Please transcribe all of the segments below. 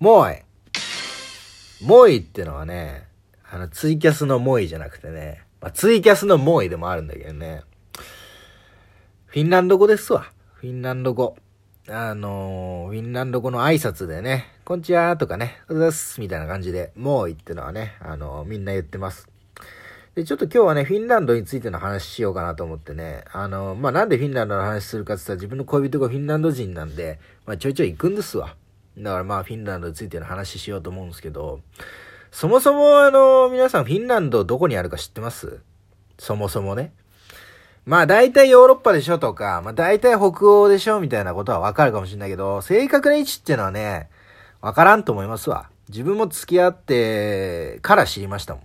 モーイ。モイってのはね、あの、ツイキャスのモーイじゃなくてね、まあ、ツイキャスのモーイでもあるんだけどね、フィンランド語ですわ。フィンランド語。あのー、フィンランド語の挨拶でね、こんちはとかね、うざっすみたいな感じで、モーイってのはね、あのー、みんな言ってます。で、ちょっと今日はね、フィンランドについての話しようかなと思ってね、あの、まあ、なんでフィンランドの話するかって言ったら自分の恋人がフィンランド人なんで、まあ、ちょいちょい行くんですわ。だからまあ、フィンランドについての話しようと思うんですけど、そもそもあの、皆さんフィンランドどこにあるか知ってます？そもそもね。まあ大体ヨーロッパでしょとか、まあ大体北欧でしょみたいなことはわかるかもしれないけど、正確な位置っていうのはね、わからんと思いますわ。自分も付き合ってから知りましたもん。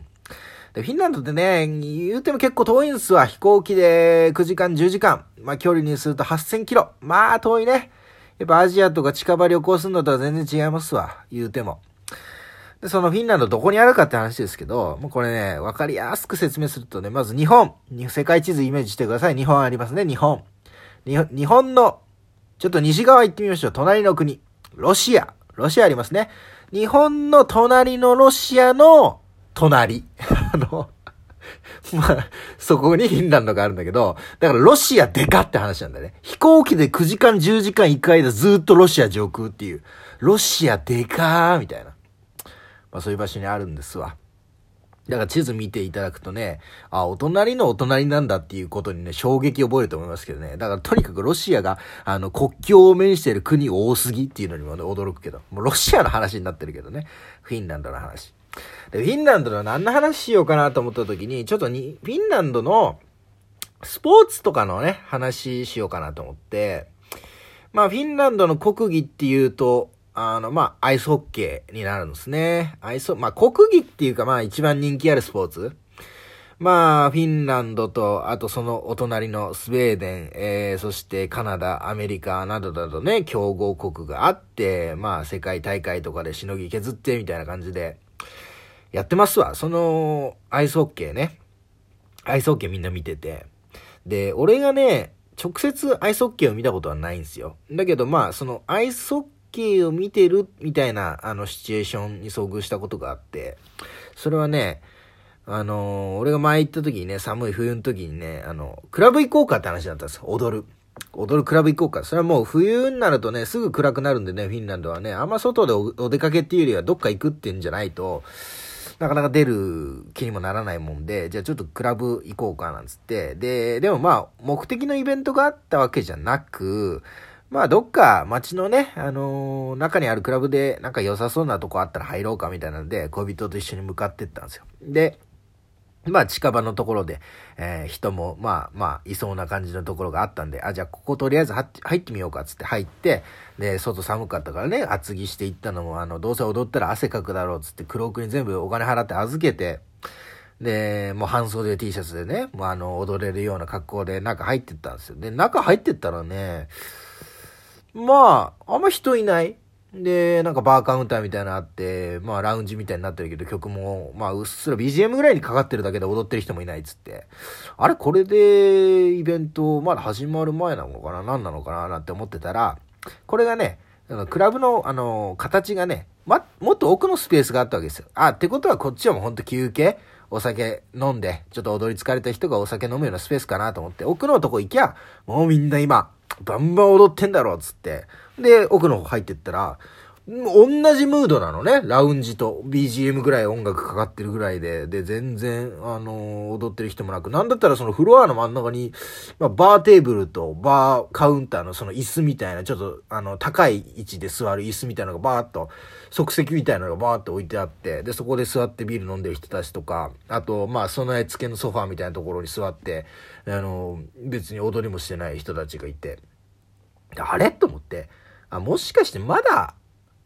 で、フィンランドってね、言うても結構遠いんすわ。飛行機で9時間、10時間。まあ距離にすると8000キロ。まあ遠いね。やっぱアジアとか近場旅行するのとは全然違いますわ。言うても。で、そのフィンランドどこにあるかって話ですけど、もうこれね、わかりやすく説明するとね、まず日本。世界地図イメージしてください。日本ありますね、日本。日本の、ちょっと西側行ってみましょう。隣の国。ロシア。ロシアありますね。日本の隣のロシアの隣。あの、まあ、そこにフィンランドがあるんだけど、だからロシアでかって話なんだね。飛行機で9時間10時間行く間ずっとロシア上空っていう。ロシアでかーみたいな。まあそういう場所にあるんですわ。だから地図見ていただくとね、あ、お隣のお隣なんだっていうことにね、衝撃を覚えると思いますけどね。だからとにかくロシアが、あの、国境を面している国多すぎっていうのにもね、驚くけど。もうロシアの話になってるけどね。フィンランドの話。で、フィンランドの何の話しようかなと思った時に、ちょっとに、フィンランドのスポーツとかのね、話しようかなと思って、まあ、フィンランドの国技っていうと、あの、まあ、アイスホッケーになるんですね。アイス、まあ、国技っていうか、まあ、一番人気あるスポーツ。まあ、フィンランドと、あとそのお隣のスウェーデン、えー、そしてカナダ、アメリカなどなどね、競合国があって、まあ、世界大会とかでしのぎ削ってみたいな感じで、やってますわ。その、アイスホッケーね。アイスホッケーみんな見てて。で、俺がね、直接アイスホッケーを見たことはないんですよ。だけどまあ、そのアイスホッケーを見てるみたいな、あの、シチュエーションに遭遇したことがあって、それはね、あのー、俺が前行った時にね、寒い冬の時にね、あの、クラブ行こうかって話だったんですよ。踊る。踊るクラブ行こうか。それはもう冬になるとね、すぐ暗くなるんでね、フィンランドはね、あんま外でお出かけっていうよりはどっか行くっていうんじゃないと、なかなか出る気にもならないもんで、じゃあちょっとクラブ行こうかなんつって、で、でもまあ、目的のイベントがあったわけじゃなく、まあ、どっか街のね、あのー、中にあるクラブでなんか良さそうなとこあったら入ろうかみたいなので、恋人と一緒に向かってったんですよ。で、まあ近場のところで、えー、人もまあまあいそうな感じのところがあったんで、あ、じゃあこことりあえず入ってみようかっつって入って、で、外寒かったからね、厚着していったのも、あの、どうせ踊ったら汗かくだろうっつって黒くに全部お金払って預けて、で、もう半袖 T シャツでね、もうあの、踊れるような格好で中入ってったんですよ。で、中入ってったらね、まあ、あんま人いない。で、なんかバーカウンターみたいなのあって、まあラウンジみたいになってるけど曲も、まあうっすら BGM ぐらいにかかってるだけで踊ってる人もいないっつって。あれこれでイベントまだ始まる前なのかな？何なのかな？なんて思ってたら、これがね、クラブのあの、形がね、ま、もっと奥のスペースがあったわけですよ。あ、ってことはこっちはもうほんと休憩？お酒飲んで、ちょっと踊り疲れた人がお酒飲むようなスペースかなと思って、奥のとこ行きゃ、もうみんな今、バンバン踊ってんだろうっ、つって。で、奥の方入ってったら、同じムードなのね。ラウンジと BGM ぐらい音楽かかってるぐらいで、で、全然、あのー、踊ってる人もなく、なんだったらそのフロアの真ん中に、まあ、バーテーブルとバーカウンターのその椅子みたいな、ちょっと、あの、高い位置で座る椅子みたいなのがバーっと、即席みたいなのがバーっと置いてあって、で、そこで座ってビール飲んでる人たちとか、あと、まあ、備え付けのソファーみたいなところに座って、あのー、別に踊りもしてない人たちがいて、あれ？と思って、あ、もしかしてまだ、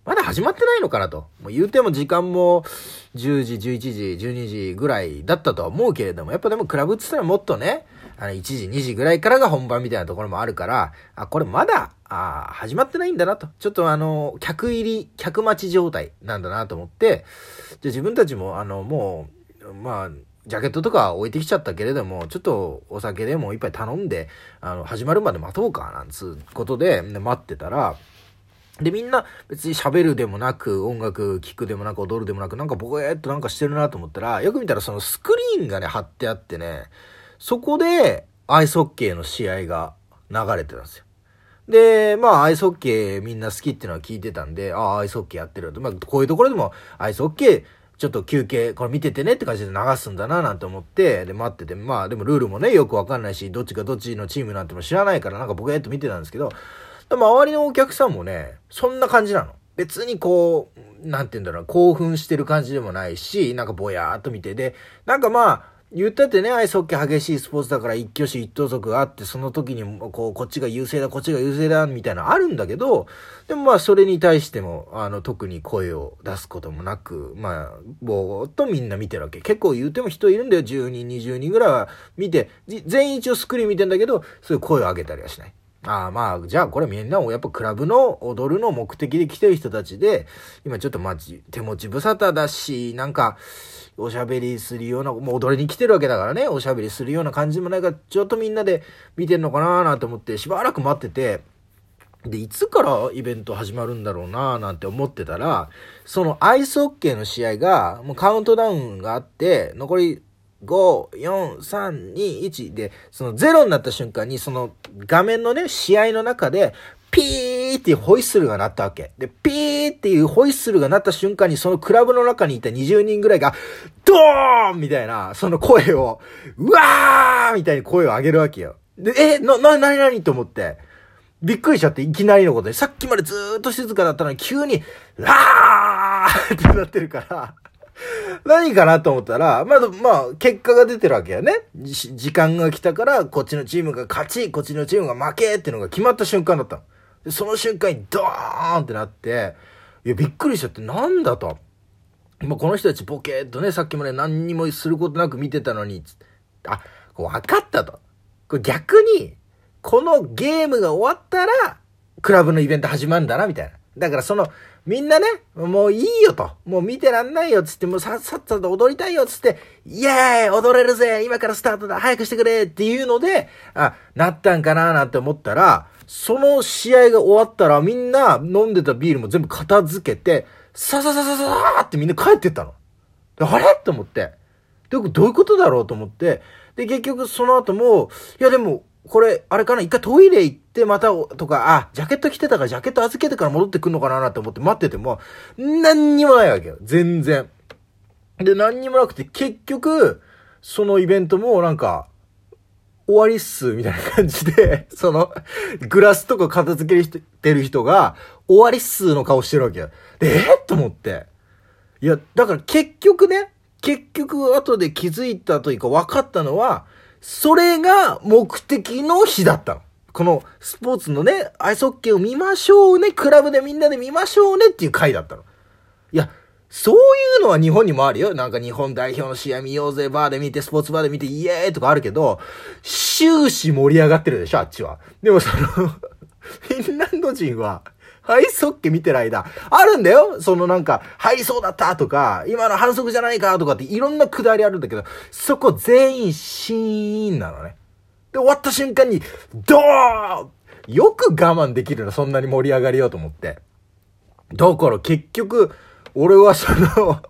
まだ始まってないのかなと。もう言うても時間も10時、11時、12時ぐらいだったとは思うけれども、やっぱでもクラブって言ったらもっとね、あの1時、2時ぐらいからが本番みたいなところもあるから、あ、これまだ、あ始まってないんだなと。ちょっとあの、客入り、客待ち状態なんだなと思って、じゃ自分たちもあの、もう、まあ、ジャケットとか置いてきちゃったけれども、ちょっとお酒でも一杯頼んで、あの、始まるまで待とうか、なんつうことで、待ってたら、で、みんな別に喋るでもなく、音楽聴くでもなく、踊るでもなく、なんかボケーっとなんかしてるなと思ったら、よく見たらそのスクリーンがね、貼ってあってね、そこでアイスホッケーの試合が流れてたんですよ。で、まあ、アイスホッケーみんな好きっていうのは聞いてたんで、ああ、アイスホッケーやってると。まあ、こういうところでも、アイスホッケー、ちょっと休憩、これ見ててねって感じで流すんだななんて思って、で、待ってて、まあ、でもルールもね、よくわかんないし、どっちがどっちのチームなんても知らないから、なんかボケーっと見てたんですけど、周りのお客さんもね、そんな感じなの。別にこう、なんて言うんだろう、興奮してる感じでもないし、なんかぼやーっと見て、で、なんかまあ、言ったってね、アイスホッケー激しいスポーツだから一挙手一投足があって、その時にこう、こっちが優勢だ、こっちが優勢だ、みたいなあるんだけど、でもまあそれに対しても、あの、特に声を出すこともなく、まあ、ぼーっとみんな見てるわけ。結構言うても人いるんだよ、10人、20人ぐらいは見て、全員一応スクリーン見てんだけど、そういう声を上げたりはしない。ああまあ、じゃあこれみんなやっぱクラブの踊るの目的で来てる人たちで、今ちょっとまじ、手持ち無沙汰だし、なんか、おしゃべりするような、もう踊りに来てるわけだからね、おしゃべりするような感じもないから、ちょっとみんなで見てんのかなーなんて思って、しばらく待ってて、で、いつからイベント始まるんだろうなーなんて思ってたら、そのアイスホッケーの試合が、もうカウントダウンがあって、残り5、4、3、2、1で、その0になった瞬間に、その画面のね、試合の中で、ピーっていうホイッスルが鳴ったわけ。で、ピーっていうホイッスルが鳴った瞬間に、そのクラブの中にいた20人ぐらいが、ドーンみたいな、その声を、うわーみたいに声を上げるわけよ。で、え、な、な、なになにと思って。びっくりしちゃって、いきなりのことで、さっきまでずーっと静かだったのに、急に、わーってなってるから何かなと思ったら、まだ、まあ、結果が出てるわけやね。時間が来たから、こっちのチームが勝ち、こっちのチームが負けっていうのが決まった瞬間だったの。その瞬間にドーンってなって、いや、びっくりしちゃって、なんだと。もうこの人たちボケーっとね、さっきまで何にもすることなく見てたのに、あ、分かったと。これ逆に、このゲームが終わったら、クラブのイベント始まるんだな、みたいな。だからその、みんなね、もういいよと。もう見てらんないよっつって、もうさっさっさと踊りたいよっつって、イエーイ踊れるぜ今からスタートだ早くしてくれっていうので、あ、なったんかななんて思ったら、その試合が終わったらみんな飲んでたビールも全部片付けて、さささささーってみんな帰ってったの。あれ？と思って。どういうことだろう？と思って。で、結局その後も、いやでも、これ、あれかな？一回トイレ行ってまた、とか、あ、ジャケット着てたからジャケット預けてから戻ってくんのかなって思って待ってても、何にもないわけよ。全然。で、何にもなくて、結局、そのイベントもなんか、終わりっす、みたいな感じで、その、グラスとか片付けてる人が、終わりっすの顔してるわけよ。で、え？と思って。いや、だから結局ね、結局後で気づいたというか分かったのは、それが目的の日だったの。このスポーツのね、アイスホッケーを見ましょうね、クラブでみんなで見ましょうねっていう回だったの。いや、そういうのは日本にもあるよ。なんか日本代表の試合見ようぜ、バーで見て、スポーツバーで見て、イエーイとかあるけど、終始盛り上がってるでしょ、あっちは。でもそのフィンランド人は、アイスホッケー見てる間、あるんだよそのなんか、入りそうだったとか、今の反則じゃないかとかっていろんなくだりあるんだけど、そこ全員シーンなのね。で、終わった瞬間に、ドーンよく我慢できるな、そんなに盛り上がりようと思って。だから結局、俺はその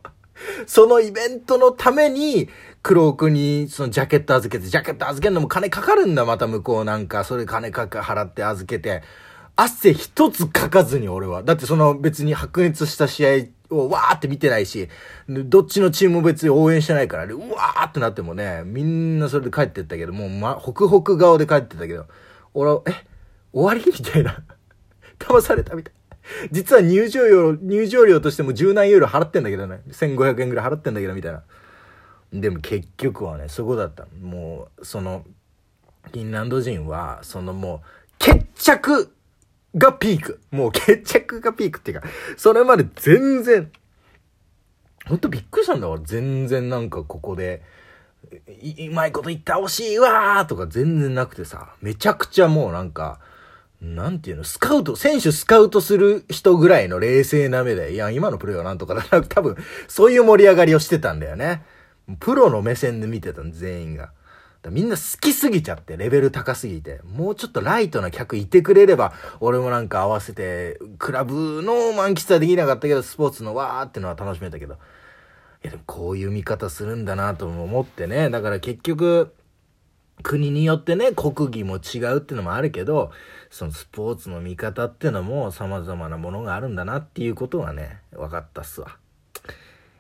そのイベントのために、黒くにそのジャケット預けて、ジャケット預けるのも金かかるんだ、また向こうなんか。それ金かか払って預けて。汗一つかかずに俺は。だってその別に白熱した試合をわーって見てないし、どっちのチームも別に応援してないから、うわーってなってもね、みんなそれで帰ってったけど、もうま、ホクホク顔で帰ってたけど、俺は、え終わり？みたいな。騙されたみたい。実は入場料、入場料としても十何ユーロ払ってんだけどね。1500円ぐらい払ってんだけど、みたいな。でも結局はね、そこだった。もう、その、フィンランド人は、そのもう、決着がピーク。もう決着がピークっていうか、それまで全然、ほんとびっくりしたんだわ。全然なんかここで、うまいこと言ってほしいわーとか全然なくてさ、めちゃくちゃもうなんか、なんていうの、スカウト、選手スカウトする人ぐらいの冷静な目で、いや、今のプレーはなんとかだな、多分、そういう盛り上がりをしてたんだよね。プロの目線で見てたん全員が。みんな好きすぎちゃって、レベル高すぎて。もうちょっとライトな客いてくれれば、俺もなんか合わせて、クラブの満喫はできなかったけど、スポーツのわーってのは楽しめたけど。いやでもこういう見方するんだなとも思ってね。だから結局、国によってね、国技も違うっていうのもあるけど、そのスポーツの見方っていうのも様々なものがあるんだなっていうことがね、分かったっすわ。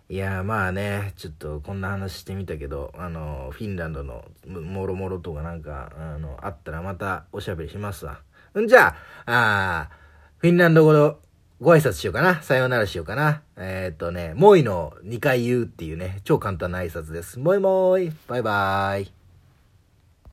いやまあね、ちょっとこんな話してみたけど、あの、フィンランドのもろもろとかなんか、あの、あったらまたおしゃべりしますわ。んじゃあ、あフィンランド語のご挨拶しようかな。さようならしようかな。えー、っとね、もういの2回言うっていうね、超簡単な挨拶です。もいもーい。バイバーイ。